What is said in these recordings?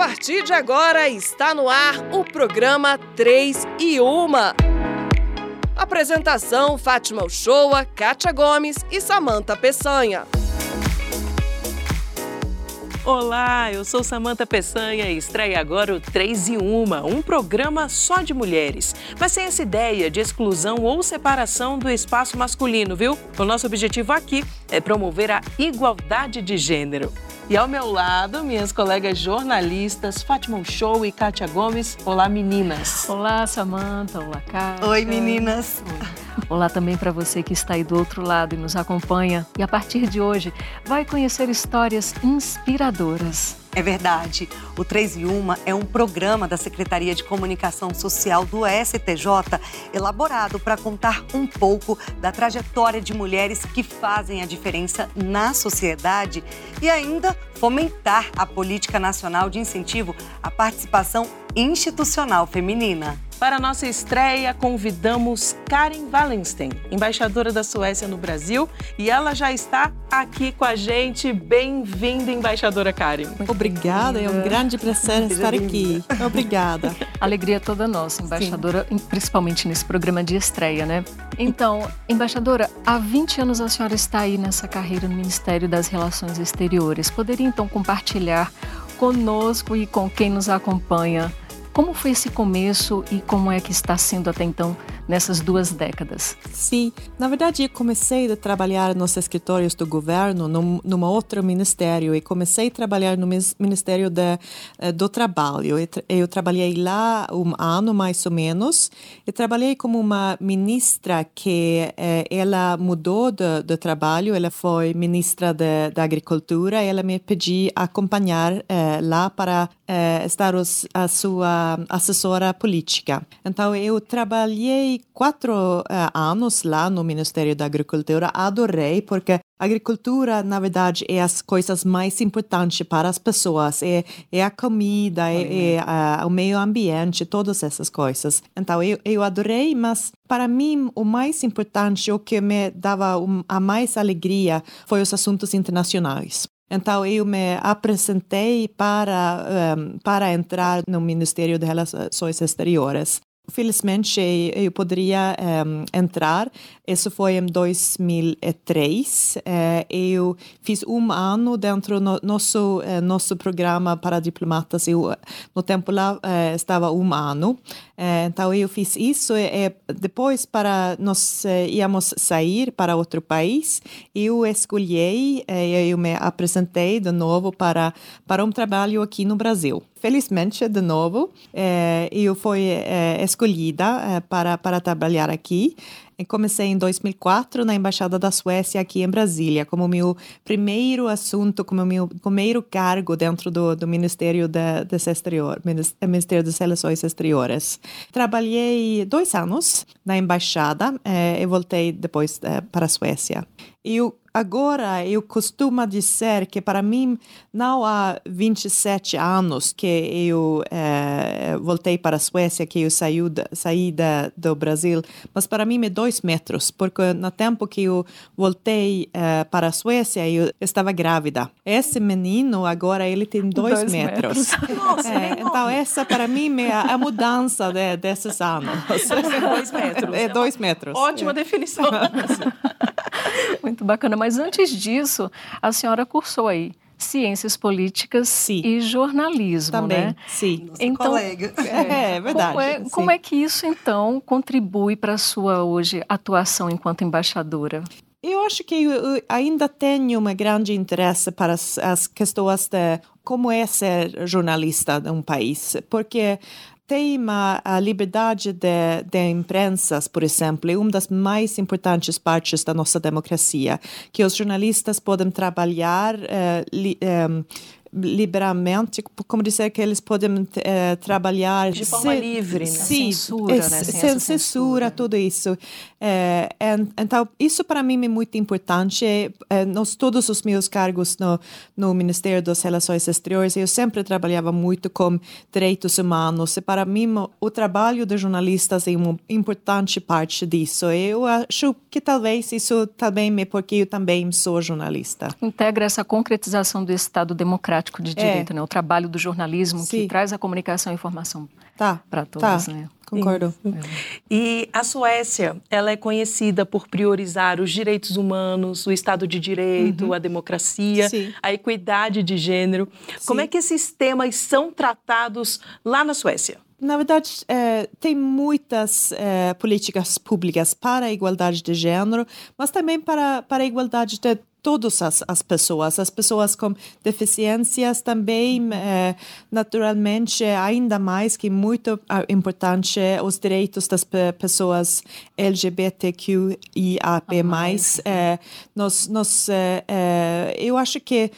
partir de agora está no ar o programa 3 e 1. Apresentação: Fátima Uchoa, Kátia Gomes e Samanta Peçanha. Olá, eu sou Samanta Peçanha e estreia agora o 3 e 1, um programa só de mulheres, mas sem essa ideia de exclusão ou separação do espaço masculino, viu? O nosso objetivo aqui é promover a igualdade de gênero. E ao meu lado, minhas colegas jornalistas Fátima Show e Kátia Gomes. Olá, meninas. Olá, Samanta. Olá, Kátia. Oi, meninas. Oi. Olá também para você que está aí do outro lado e nos acompanha. E a partir de hoje, vai conhecer histórias inspiradoras. É verdade. O 3 e 1 é um programa da Secretaria de Comunicação Social do STJ, elaborado para contar um pouco da trajetória de mulheres que fazem a diferença na sociedade e ainda fomentar a política nacional de incentivo à participação institucional feminina. Para nossa estreia, convidamos Karen Wallenstein, embaixadora da Suécia no Brasil, e ela já está aqui com a gente. Bem-vinda, embaixadora Karen. Muito Obrigada, é um grande prazer estar aqui. Obrigada. Alegria toda nossa, embaixadora, Sim. principalmente nesse programa de estreia, né? Então, embaixadora, há 20 anos a senhora está aí nessa carreira no Ministério das Relações Exteriores. Poderia então compartilhar conosco e com quem nos acompanha como foi esse começo e como é que está sendo até então nessas duas décadas? Sim, na verdade eu comecei a trabalhar nos escritórios do governo, num, num outro ministério, e comecei a trabalhar no Ministério de, eh, do Trabalho. Eu, eu trabalhei lá um ano mais ou menos, e trabalhei como uma ministra que eh, ela mudou de, de, trabalho, ela foi ministra da Agricultura, ela me pediu acompanhar eh, lá para eh, estar os, a sua assessora política. Então, eu trabalhei quatro uh, anos lá no Ministério da Agricultura, adorei, porque agricultura, na verdade, é as coisas mais importantes para as pessoas. É, é a comida, é, é o meio ambiente, todas essas coisas. Então, eu, eu adorei, mas para mim, o mais importante, o que me dava a mais alegria, foi os assuntos internacionais. Então, eu me apresentei para, um, para entrar no Ministério de Relações Exteriores. Felizmente, eu poderia um, entrar. Isso foi em 2003. Uh, eh, eu fiz um ano dentro do nosso, uh, nosso programa para diplomatas. Eu, no tempo lá, uh, estava um ano. então, eu fiz isso. E, depois, para nós íamos sair para outro país, eu escolhi, eu me apresentei de novo para, para um trabalho aqui no Brasil. Felizmente, de novo, eu fui escolhida eh, para, para trabalhar aqui. Comecei em 2004 na Embaixada da Suécia aqui em Brasília, como meu primeiro assunto, como meu primeiro cargo dentro do, do Ministério da, das Exterior, Ministério das Relações Exteriores. Trabalhei dois anos na Embaixada eh, e voltei depois eh, para a Suécia. Eu agora eu costumo dizer que para mim não há 27 anos que eu eh, voltei para a Suécia, que eu saí, da, saí da, do Brasil, mas para mim é dois metros, porque no tempo que eu voltei eh, para a Suécia eu estava grávida. Esse menino agora ele tem dois, dois metros. metros. Nossa, é, então essa para mim é a mudança de, desses anos. É dois metros. É dois metros. Ótima é. definição. Muito bacana. Mas antes disso, a senhora cursou aí ciências políticas sim. e jornalismo, Também, né? sim. Nossa então, colega. É, é verdade. Como é, como é que isso, então, contribui para a sua, hoje, atuação enquanto embaixadora? Eu acho que eu ainda tenho um grande interesse para as, as questões de como é ser jornalista de um país, porque tema a liberdade de, de imprensa, por exemplo, é uma das mais importantes partes da nossa democracia, que os jornalistas podem trabalhar uh, li, um, liberamente, como dizer que eles podem uh, trabalhar de forma se, livre, né? Sim, censura, né? Sem, sem censura, censura, tudo isso. É, então, isso para mim é muito importante. É, nos todos os meus cargos no, no Ministério das Relações Exteriores, eu sempre trabalhava muito com direitos humanos. E para mim, o trabalho de jornalistas é uma importante parte disso. Eu acho que talvez isso também é porque eu também sou jornalista. Integra essa concretização do Estado democrático democrático de é. direito, é. né? O trabalho do jornalismo Sim. que traz a comunicação e informação tá. para todos, tá. né? Concordo. E a Suécia, ela é conhecida por priorizar os direitos humanos, o Estado de Direito, uhum. a democracia, Sim. a equidade de gênero. Sim. Como é que esses temas são tratados lá na Suécia? Na verdade, é, tem muitas é, políticas públicas para a igualdade de gênero, mas também para, para a igualdade de todas as, as pessoas, as pessoas com deficiências também, é, naturalmente, ainda mais que muito importante os direitos das pessoas LGBTQIAP+. Ah, nós, nós, eu acho que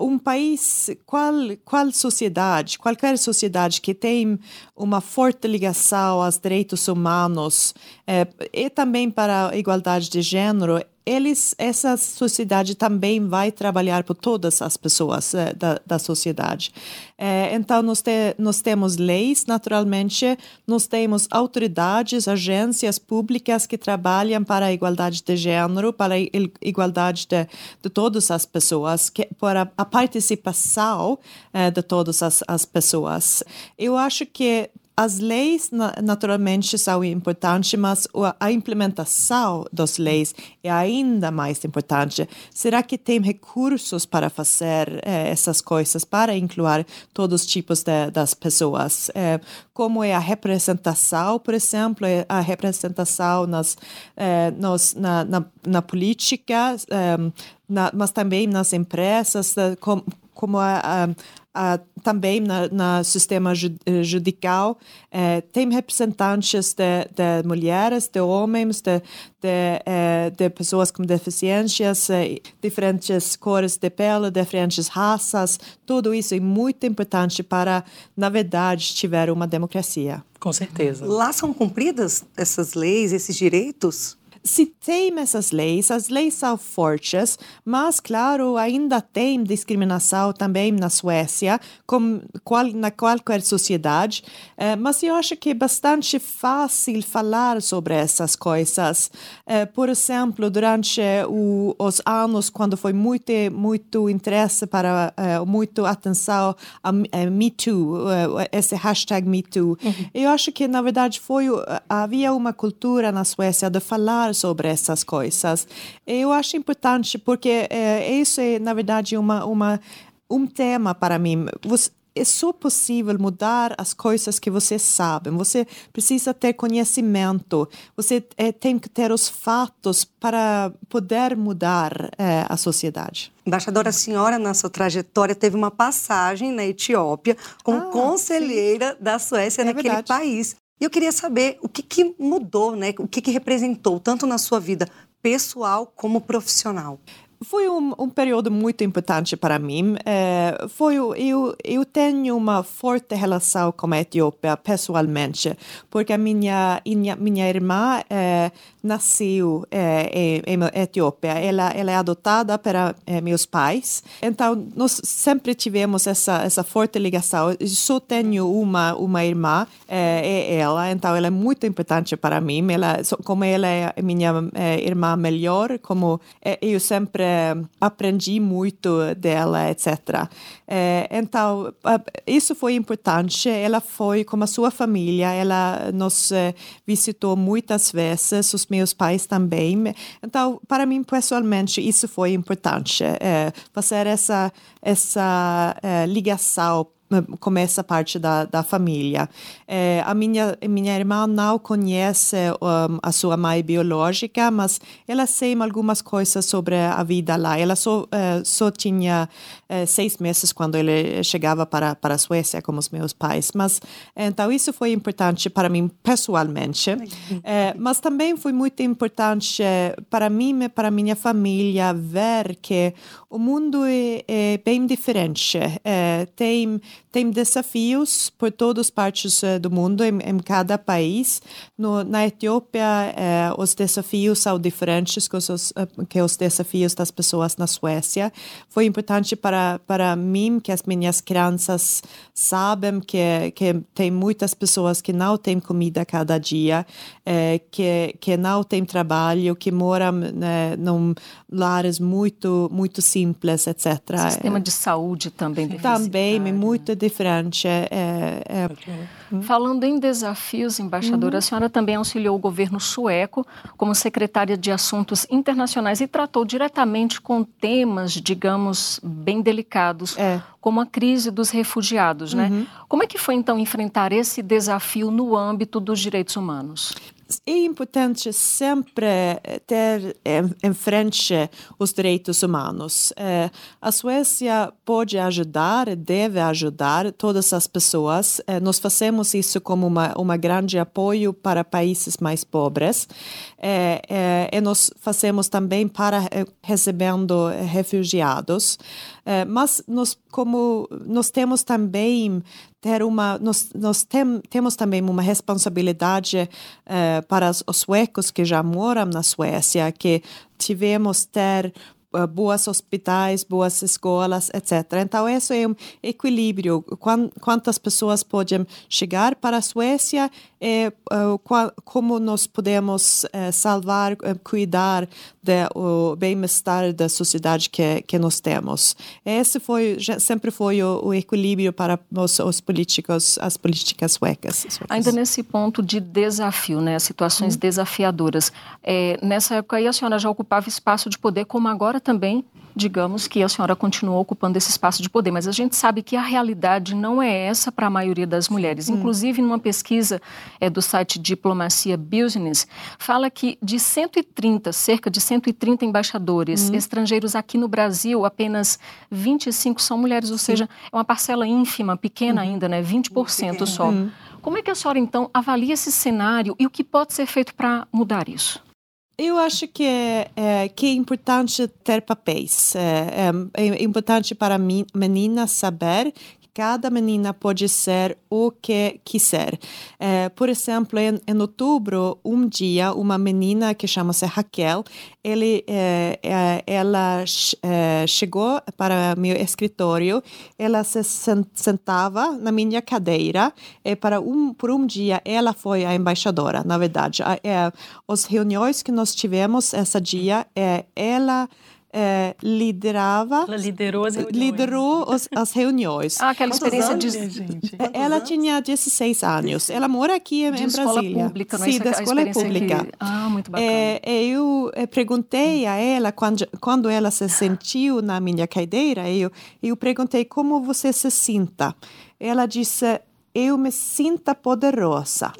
um país, qual, qual sociedade, qualquer sociedade que tem uma forte ligação aos direitos humanos é, e também para a igualdade de gênero, eles, essa sociedade também vai trabalhar por todas as pessoas é, da, da sociedade. É, então, nós, te, nós temos leis, naturalmente, nós temos autoridades, agências públicas que trabalham para a igualdade de gênero, para a igualdade de, de todas as pessoas, que, para a participação é, de todas as, as pessoas. Eu acho que as leis, naturalmente, são importantes, mas a implementação das leis é ainda mais importante. Será que tem recursos para fazer eh, essas coisas, para incluir todos os tipos de, das pessoas? Eh, como é a representação, por exemplo, é a representação nas, eh, nos, na, na, na, política, eh, na, mas também nas empresas, eh, como, como a, a Uh, também no sistema eh, judicial uh, tem representantes de, de, mulheres, de homens, de, de, uh, de pessoas com deficiências, diferentes cores de pele, diferentes raças. Tudo isso é muito importante para, na verdade, tiver uma democracia. Com certeza. Lá são cumpridas essas leis, esses direitos? Se tem essas leis, as leis são fortes, mas, claro, ainda tem discriminação também na Suécia, como qual, na qualquer sociedade, eh, mas eu acho que é bastante fácil falar sobre essas coisas. Eh, por exemplo, durante o, os anos, quando foi muito, muito interesse para, eh, muito atenção a, a Me Too, esse hashtag Me Too, uhum. eu acho que, na verdade, foi, havia uma cultura na Suécia de falar sobre essas coisas. Eu acho importante porque é, isso é, na verdade, uma, uma, um tema para mim. Você, é só possível mudar as coisas que você sabe. Você precisa ter conhecimento. Você é, tem que ter os fatos para poder mudar é, a sociedade. Embaixadora, a senhora, na sua trajetória, teve uma passagem na Etiópia como ah, conselheira sim. da Suécia é naquele verdade. país. E eu queria saber o que, que mudou, né? o que, que representou, tanto na sua vida pessoal como profissional foi um, um, período muito importante para mim. É, foi, eu, eu tenho uma forte relação com a Etiópia pessoalmente, porque a minha, minha irmã é, nasceu é, em, em, Etiópia. Ela, ela é adotada para é, meus pais. Então, nós sempre tivemos essa, essa forte ligação. Eu só tenho uma, uma irmã, é, é ela, então ela é muito importante para mim. Ela, como ela é minha é, irmã melhor, como eu sempre aprendi muito dela, etc. É, então, isso foi importante. Ela foi com a sua família, ela nos é, visitou muitas vezes, os meus pais também. Então, para mim, pessoalmente, isso foi importante, é, fazer essa, essa é, ligação como essa parte da, da família. É, a minha, minha irmã não conhece um, a sua mãe biológica, mas ela sabe algumas coisas sobre a vida lá. Ela só, uh, só tinha uh, seis meses quando ele chegava para, para a Suécia com os meus pais. Mas, então, isso foi importante para mim pessoalmente. É, mas também foi muito importante para mim e para minha família ver que o mundo é, é bem diferente. É, tem tem desafios por todas as partes do mundo, em, em cada país. No, na Etiópia, eh, os desafios são diferentes que os, que os desafios das pessoas na Suécia. Foi importante para, para mim que as minhas crianças sabem que, que tem muitas pessoas que não têm comida cada dia, eh, que, que não têm trabalho, que moram né, num lares muito, muito simples, etc. O sistema de saúde também Também, é muito diferente. É, é, é. Falando em desafios, embaixadora, uhum. a senhora também auxiliou o governo sueco como secretária de Assuntos Internacionais e tratou diretamente com temas, digamos, bem delicados, é. como a crise dos refugiados, né? Uhum. Como é que foi, então, enfrentar esse desafio no âmbito dos direitos humanos? É importante sempre ter em frente os direitos humanos. Eh, a Suécia pode ajudar, deve ajudar todas as pessoas. Eh, nós fazemos isso como uma, uma grande apoio para países mais pobres. Eh, e nós fazemos também para recebendo refugiados. Mas nós, como nós temos também ter uma nós, nós tem, temos também uma responsabilidade uh, para os suecos que já moram na Suécia que tivemos ter boas hospitais, boas escolas, etc. Então, isso é um equilíbrio. Quantas pessoas podem chegar para a Suécia e uh, como nós podemos uh, salvar, cuidar do bem-estar da sociedade que, que nós temos. Esse foi sempre foi o, o equilíbrio para os, os, políticos, as políticas suecas. Ainda nesse ponto de desafio, né, situações hum. desafiadoras. É, nessa época aí a senhora já ocupava espaço de poder, como agora também digamos que a senhora continuou ocupando esse espaço de poder, mas a gente sabe que a realidade não é essa para a maioria das mulheres. Hum. Inclusive, numa pesquisa é, do site Diplomacia Business, fala que de 130, cerca de 130 embaixadores hum. estrangeiros aqui no Brasil, apenas 25 são mulheres, ou Sim. seja, é uma parcela ínfima, pequena hum. ainda, né? 20% só. Uhum. Como é que a senhora, então, avalia esse cenário e o que pode ser feito para mudar isso? Eu acho que é, é, que é importante ter papéis. É, é, é importante para a menina saber cada menina pode ser o que quiser. É, por exemplo, em, em, outubro, um dia, uma menina que chama-se Raquel, ele, é, é, ela é, chegou para meu escritório, ela se sentava na minha cadeira e para um, por um dia ela foi a embaixadora, na verdade. É, as reuniões que nós tivemos esse dia, é, ela é, liderava. Ela liderou as reuniões. Liderou os, as reuniões. Ah, aquela experiência de. Gente? Ela anos? tinha 16 anos. Ela mora aqui em, de em escola Brasília. Pública, não é? Sim, da escola pública. Que... Ah, muito bacana. É, eu perguntei a ela, quando, quando ela se sentiu na minha cadeira, eu, eu perguntei como você se sinta. Ela disse, eu me sinta poderosa.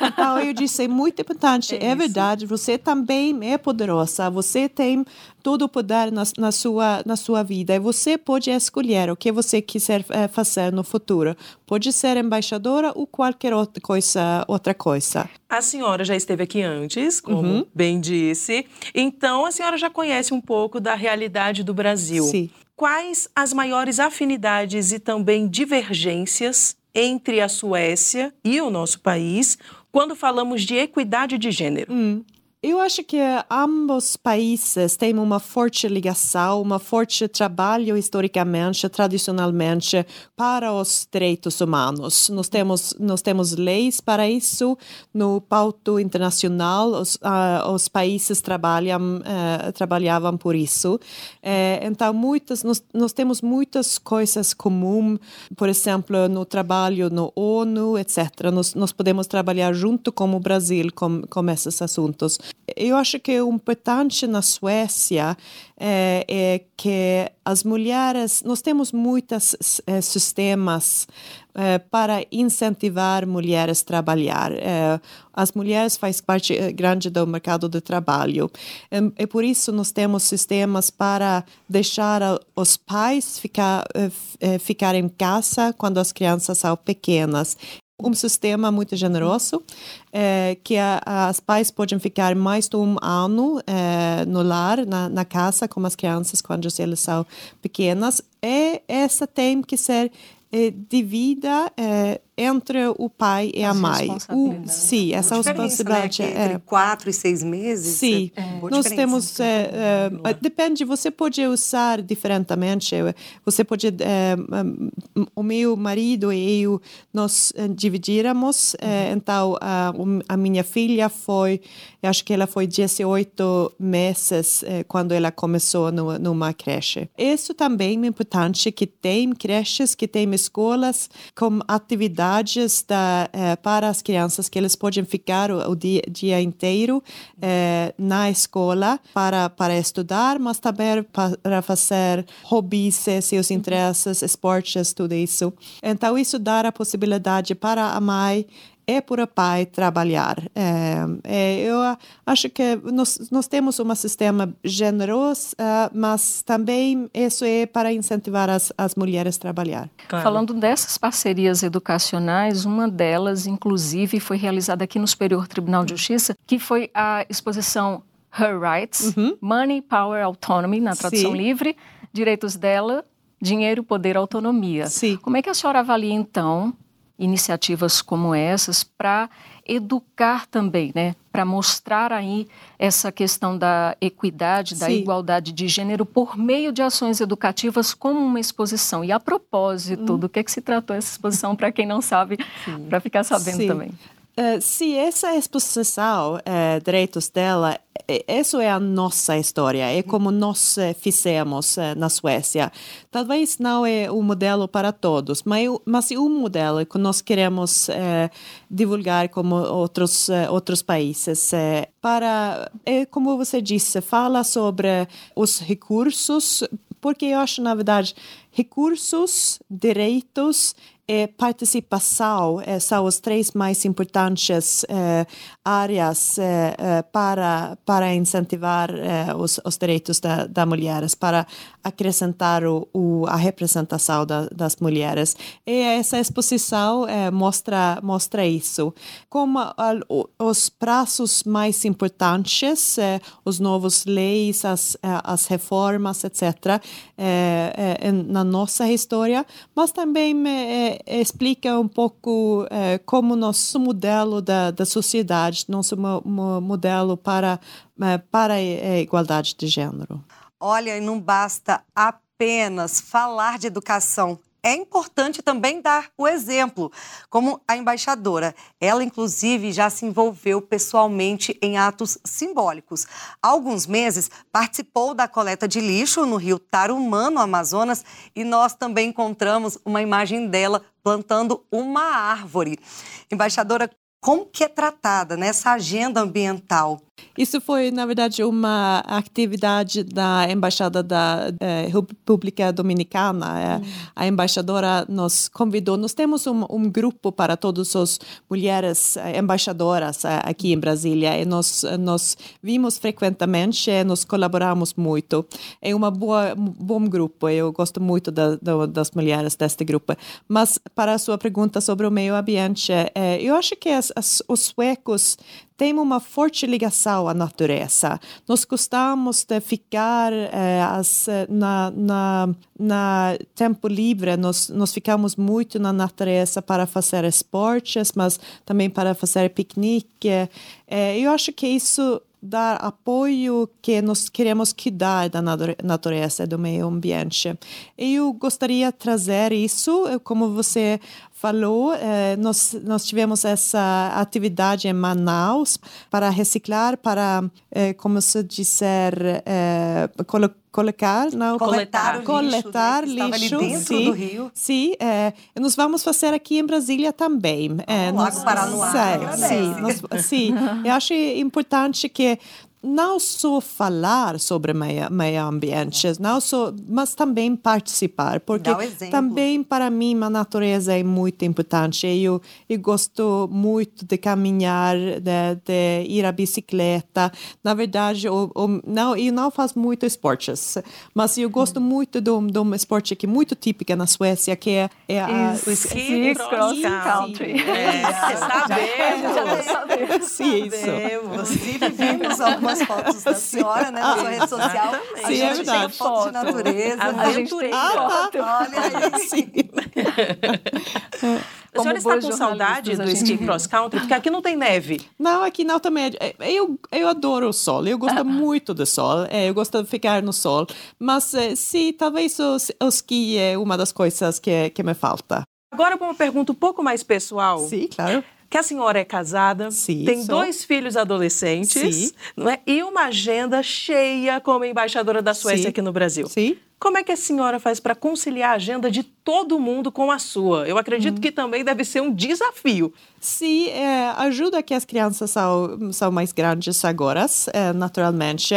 Então eu disse, é muito importante, é, é verdade, você também é poderosa, você tem todo o poder na, na, sua, na sua vida e você pode escolher o que você quiser é, fazer no futuro. Pode ser embaixadora ou qualquer outra coisa. Outra coisa. A senhora já esteve aqui antes, como uhum. bem disse, então a senhora já conhece um pouco da realidade do Brasil. Sim. Quais as maiores afinidades e também divergências entre a Suécia e o nosso país quando falamos de equidade de gênero? Hum. Eu acho que ambos países têm uma forte ligação, uma forte trabalho historicamente, tradicionalmente, para os direitos humanos. Nós temos, nós temos leis para isso no pauto internacional, os, uh, os países trabalham, uh, trabalhavam por isso. Uh, então, muitas, nós, nós temos muitas coisas comuns, por exemplo, no trabalho no ONU, etc. Nós, nós podemos trabalhar junto com o Brasil com, com esses assuntos eu acho que o importante na Suécia é, é que as mulheres, nós temos muitos é, sistemas é, para incentivar mulheres a trabalhar. As mulheres fazem parte grande do mercado de trabalho. E, por isso nós temos sistemas para deixar os pais ficar, ficar em casa quando as crianças são pequenas um sistema muito generoso, é, que a, as pais podem ficar mais de um ano é, no lar, na, na, casa, com as crianças quando elas são pequenas. E essa tem que ser divida é, entre o pai e a mãe. O, sim, essa responsabilidade né? é entre quatro e seis meses. Sim, é boa nós temos. é, é, depende, você pode usar diferentemente. Você pode. é, um, o meu marido e eu nós eh, dividíramos. é, então, a, a minha filha foi. Eu acho que ela foi 18 meses é, quando ela começou no, numa creche. Isso também é importante que tem creches, que tem escolas com atividades da, eh, para as crianças que eles podem ficar o, o dia, dia inteiro eh, na escola para, para estudar, mas também para fazer hobbies, eh, seus interesses, esportes, tudo isso. Então, isso dá a possibilidade para a mãe é para o pai trabalhar. É, é, eu acho que nós, nós temos um sistema generoso, uh, mas também isso é para incentivar as, as mulheres a trabalhar. Claro. Falando dessas parcerias educacionais, uma delas, inclusive, foi realizada aqui no Superior Tribunal de Justiça, que foi a exposição Her Rights, uhum. Money, Power, Autonomy, na tradução Sim. livre, direitos dela, dinheiro, poder, autonomia. Sim. Como é que a senhora avalia, então, iniciativas como essas para educar também, né? Para mostrar aí essa questão da equidade, da Sim. igualdade de gênero por meio de ações educativas como uma exposição. E a propósito, hum. do que, é que se tratou essa exposição, para quem não sabe, para ficar sabendo Sim. também. Uh, se essa exposição, uh, direitos dela, isso é a nossa história, é como nós fizemos na Suécia. Talvez não é o modelo para todos, mas, mas é um modelo que nós queremos eh, divulgar como outros, eh, outros países. Eh, para, é, como você disse, fala sobre os recursos, porque eu acho, na verdade, recursos, direitos e participação eh, são os três mais importantes eh, áreas eh, para, para incentivar os, os direitos da, da mulheres, para acrescentar o, o, a representação da, das mulheres. E essa exposição mostra, mostra isso. Como os prazos mais importantes, os novos leis, as, as reformas, etc., na nossa história, mas também explica um pouco eh, como nosso modelo da, da sociedade, nosso mo, mo, modelo para, eh, para a igualdade de gênero. Olha, e não basta apenas falar de educação é importante também dar o exemplo, como a embaixadora. Ela, inclusive, já se envolveu pessoalmente em atos simbólicos. Há alguns meses, participou da coleta de lixo no rio Tarumã, no Amazonas, e nós também encontramos uma imagem dela plantando uma árvore. Embaixadora, como que é tratada nessa agenda ambiental? Isso foi, na verdade, uma atividade da Embaixada da eh, República Dominicana. Hum. A embaixadora nos convidou. Nós temos um, um grupo para todas as mulheres embaixadoras aqui em Brasília e nós, nós vimos frequentemente nós colaboramos muito. É uma boa, um bom grupo. Eu gosto muito da, da, das mulheres deste grupo. Mas, para a sua pergunta sobre o meio ambiente, eh, eu acho que as, as, os suecos tem uma forte ligação à natureza. Nós gostamos de ficar eh, as, na, na, na tempo livre, nós, nós ficamos muito na natureza para fazer esportes, mas também para fazer piquenique. Eh, eu acho que isso dar apoio que nós queremos cuidar da natureza, do meio ambiente. Eu gostaria de trazer isso, como você falou, eh, nós, nós tivemos essa atividade em Manaus para reciclar, para, eh, como se dizer, eh, colo colocar, não, coletar, coletar lixo, né? lixo, ali dentro sim, do rio. Sim, é, nós vamos fazer aqui em Brasília também. É, oh, nós, Paranoá, sim, nós, sim, eu acho importante que não só falar sobre meio, meio ambiente, não só, mas também participar, porque também para mim a natureza é muito importante. Eu, eu gosto muito de caminhar, de, de ir à bicicleta. Na verdade, eu, eu, não, eu não faço muito esportes, mas eu gosto muito de um, de um esporte que é muito típico na Suécia, que é, é a, o ski cross country. É, sabemos. Sim, isso. Inclusive, vimos algumas fotos da senhora, né, na sua rede social. Sim, a gente é tem foto de natureza. A, a gente tem foto. Olha aí. Sim. A senhora está com saudade do esqui cross country? Porque aqui não tem neve. Não, aqui não também. É, eu, eu adoro o sol, eu gosto ah. muito do sol, é, eu gosto de ficar no sol. Mas é, sim, talvez o, o esqui é uma das coisas que, que me falta. Agora, para uma pergunta um pouco mais pessoal. Sim, claro que a senhora é casada, Sim, tem sou. dois filhos adolescentes, Sim. não é? E uma agenda cheia como embaixadora da Suécia Sim. aqui no Brasil. Sim. Como é que a senhora faz para conciliar a agenda de todo mundo com a sua? Eu acredito hum. que também deve ser um desafio. Sim, é, ajuda que as crianças são, são mais grandes agora, é, naturalmente.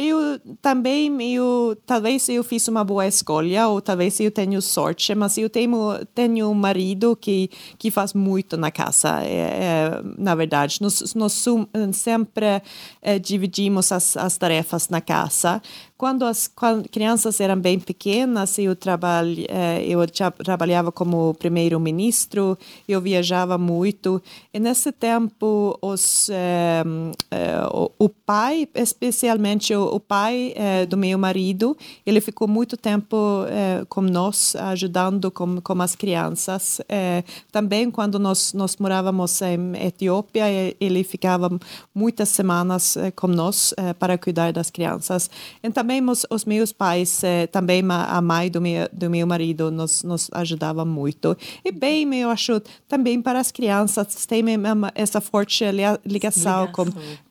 Eu também, eu, talvez eu fiz uma boa escolha, ou talvez eu tenho sorte, mas eu tenho, tenho um marido que, que faz muito na casa, é, é, na verdade. Nós, nós sempre é, dividimos as, as tarefas na casa. Quando as quando crianças eram bem pequenas, eu, trabalh, é, eu trabalhava como primeiro-ministro, eu viajava muito. E nesse tempo, os, é, é, o, pai, especialmente o, pai é, do meu marido, ele ficou muito tempo com nós, ajudando com, com as crianças. também quando nós, nós morávamos em Etiópia, ele ficava muitas semanas com nós para cuidar das crianças. E também os, os meus pais, também a mãe do meu, do meu marido, nos, nos ajudava muito. E bem, eu acho, também para as crianças, tem essa forte ligação, com,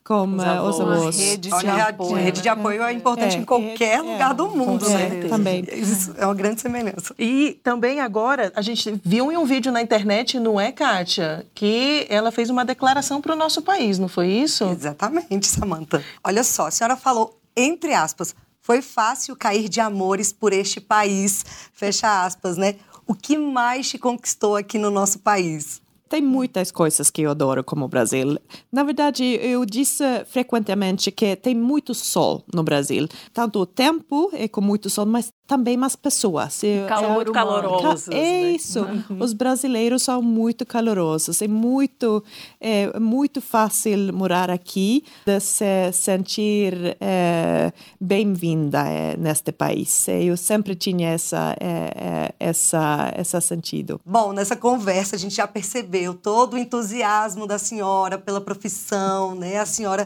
com os avós. Os avós. Rede, de apoio, rede de apoio é importante é, em qualquer é, lugar do mundo, é, né? Também. Isso é uma grande semelhança. E também agora, a gente viu em um vídeo na internet, não é, Kátia, que ela fez uma declaração para o nosso país, não foi isso? Exatamente, Samanta. Olha só, a senhora falou, entre aspas, foi fácil cair de amores por este país, fecha aspas, né? O que mais te conquistou aqui no nosso país? Tem muitas coisas que eu adoro como Brasil. Na verdade, eu disse frequentemente que tem muito sol no Brasil. Tanto o tempo é com muito sol, mas também as pessoas. Calor, muito calorosos. É né? isso. Uhum. Os brasileiros são muito calorosos. É muito, é muito fácil morar aqui, de se sentir é, bem-vinda é, neste país. Eu sempre tinha essa, é, é essa, esse sentido. Bom, nessa conversa a gente já percebeu todo o entusiasmo da senhora pela profissão, né? A senhora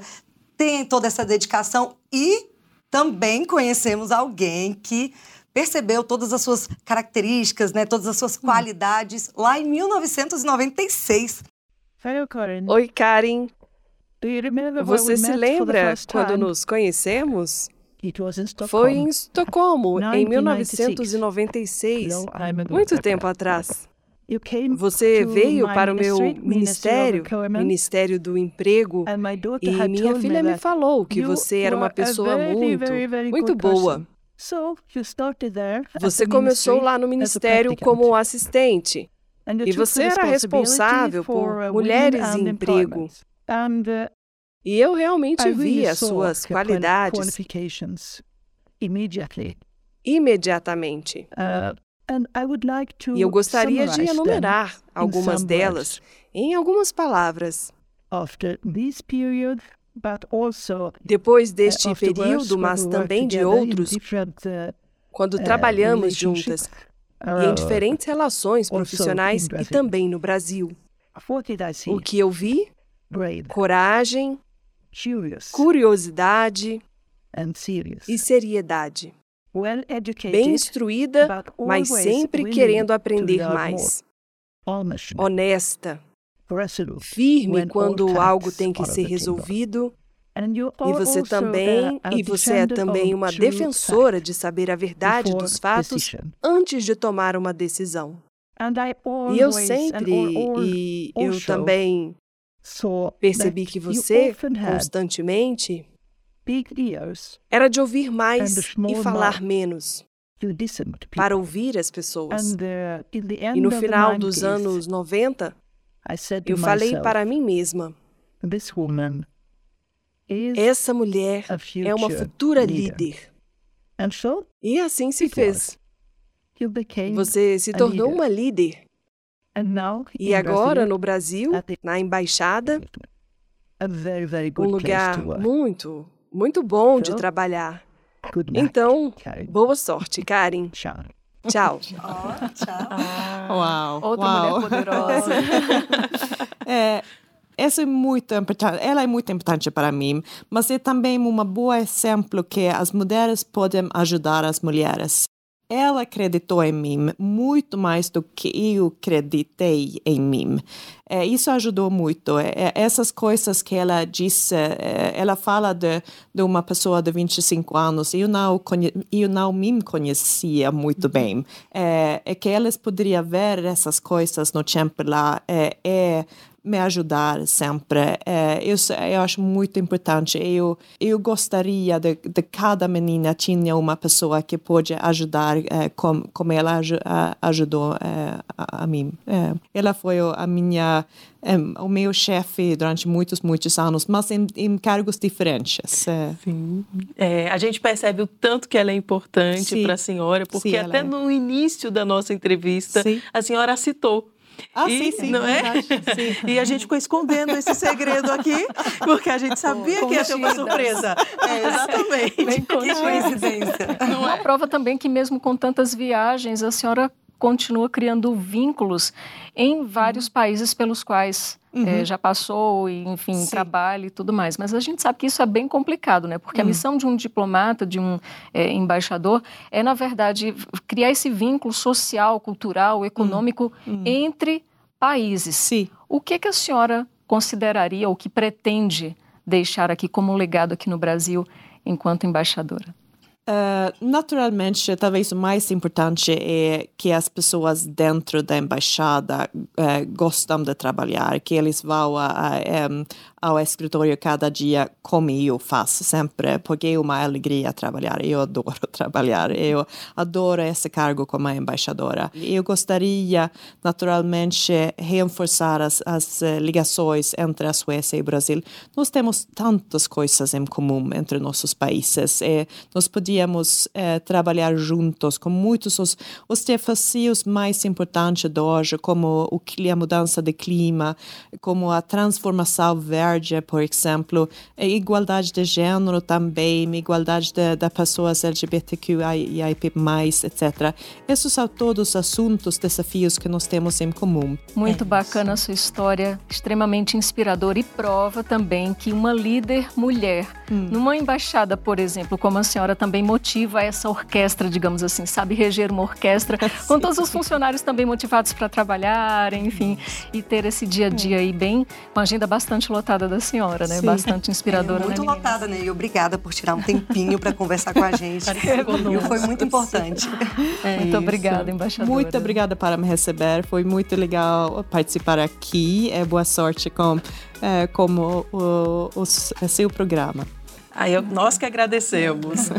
tem toda essa dedicação e também conhecemos alguém que percebeu todas as suas características, né, todas as suas hum. qualidades lá em 1996. Oi, Karen. Você se lembra quando nos conhecemos? Foi em Estocolmo, em 1996, muito tempo atrás. Você veio para o meu ministério, Ministério do Emprego, e minha filha me falou que você era uma pessoa muito, muito boa. Você começou lá no ministério como assistente. E você era responsável por uh, mulheres em emprego. Uh, e eu realmente vi as suas qualidades imediatamente. Uh, e eu gostaria de enumerar algumas delas em algumas palavras. Depois deste período, mas também de outros, quando trabalhamos juntas e em diferentes relações profissionais e também no Brasil. O que eu vi? Coragem, curiosidade e seriedade bem instruída, mas sempre querendo aprender mais. Honesta, firme quando algo tem que ser resolvido. E você também, e você é também uma defensora de saber a verdade dos fatos antes de tomar uma decisão. E eu sempre, e eu também percebi que você constantemente era de ouvir mais e falar menos, para ouvir as pessoas. E no final dos anos 90, eu falei para mim mesma: essa mulher é uma futura líder. E assim se fez. Você se tornou uma líder. E agora, no Brasil, na embaixada, um lugar muito, muito bom de trabalhar. Então, boa sorte, Karen. Tchau. Oh, tchau. Ah, uau. Outra uau. mulher poderosa. é, isso é muito importante, ela é muito importante para mim, mas é também um bom exemplo que as mulheres podem ajudar as mulheres. Ela acreditou em mim muito mais do que eu acreditei em mim. É, isso ajudou muito. É, é essas coisas que ela disse, é, ela fala de, de uma pessoa de 25 anos, eu não, conhe, eu não me conhecia muito bem. É, é que elas poderiam ver essas coisas no tempo lá. É, é me ajudar sempre. É, eu, eu acho muito importante. Eu, eu gostaria de, de cada menina tinha uma pessoa que pode ajudar é, como, como ela ajudou é, a, a, mim. Ela foi a minha o meu chefe durante muitos, muitos anos, mas em, em cargos diferentes. Sim. A gente percebe o tanto que ela é importante para a senhora, porque Sim, até no início da nossa entrevista, Sim. a senhora citou ah, e, sim, sim. Não é? Sim. E a gente ficou escondendo esse segredo aqui, porque a gente sabia que ia ter uma surpresa. É, exatamente. Bem que coincidência. Não é? Uma prova também que mesmo com tantas viagens, a senhora continua criando vínculos em vários uhum. países pelos quais uhum. é, já passou, enfim, Sim. trabalha e tudo mais. Mas a gente sabe que isso é bem complicado, né? Porque uhum. a missão de um diplomata, de um é, embaixador, é, na verdade, criar esse vínculo social, cultural, econômico uhum. Uhum. entre países. Sim. O que, que a senhora consideraria ou que pretende deixar aqui como legado aqui no Brasil enquanto embaixadora? Uh, naturalmente, talvez o mais importante é que as pessoas dentro da embaixada uh, gostam de trabalhar, que eles vão a, a, um, ao escritório cada dia como eu faço sempre, porque é uma alegria trabalhar. Eu adoro trabalhar, eu adoro esse cargo como embaixadora. Eu gostaria, naturalmente, reforçar as, as eh, ligações entre a Suécia e o Brasil. Nós temos tantas coisas em comum entre nossos países e nós podíamos eh, trabalhar juntos com muitos os, os desafios mais importantes de hoje, como o, a mudança de clima, como a transformação verde por exemplo, igualdade de gênero também, igualdade de, pessoas LGBTQIA+, etc. Esses são todos assuntos, desafios que nós temos em comum. Muito é bacana a sua história, extremamente inspiradora e prova também que uma líder mulher, hum. numa embaixada, por exemplo, como a senhora também motiva essa orquestra, digamos assim, sabe reger uma orquestra, com todos os funcionários também motivados para trabalhar, enfim, e ter esse dia a dia aí bem, com a agenda bastante lotada da senhora, né? Sim. Bastante inspiradora. É, muito né, lotada, né? E obrigada por tirar um tempinho para conversar com a gente. foi muito importante. É muito obrigada, embaixadora. Muito obrigada para me receber. Foi muito legal participar aqui. É boa sorte com é, como o, o, o seu programa. Aí nós que agradecemos.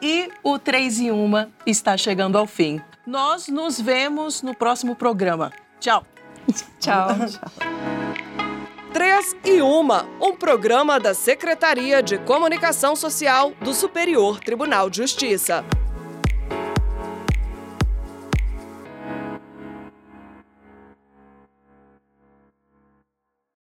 E o 3 em 1 está chegando ao fim. Nós nos vemos no próximo programa. Tchau. Tchau. Tchau. 3 e 1, um programa da Secretaria de Comunicação Social do Superior Tribunal de Justiça.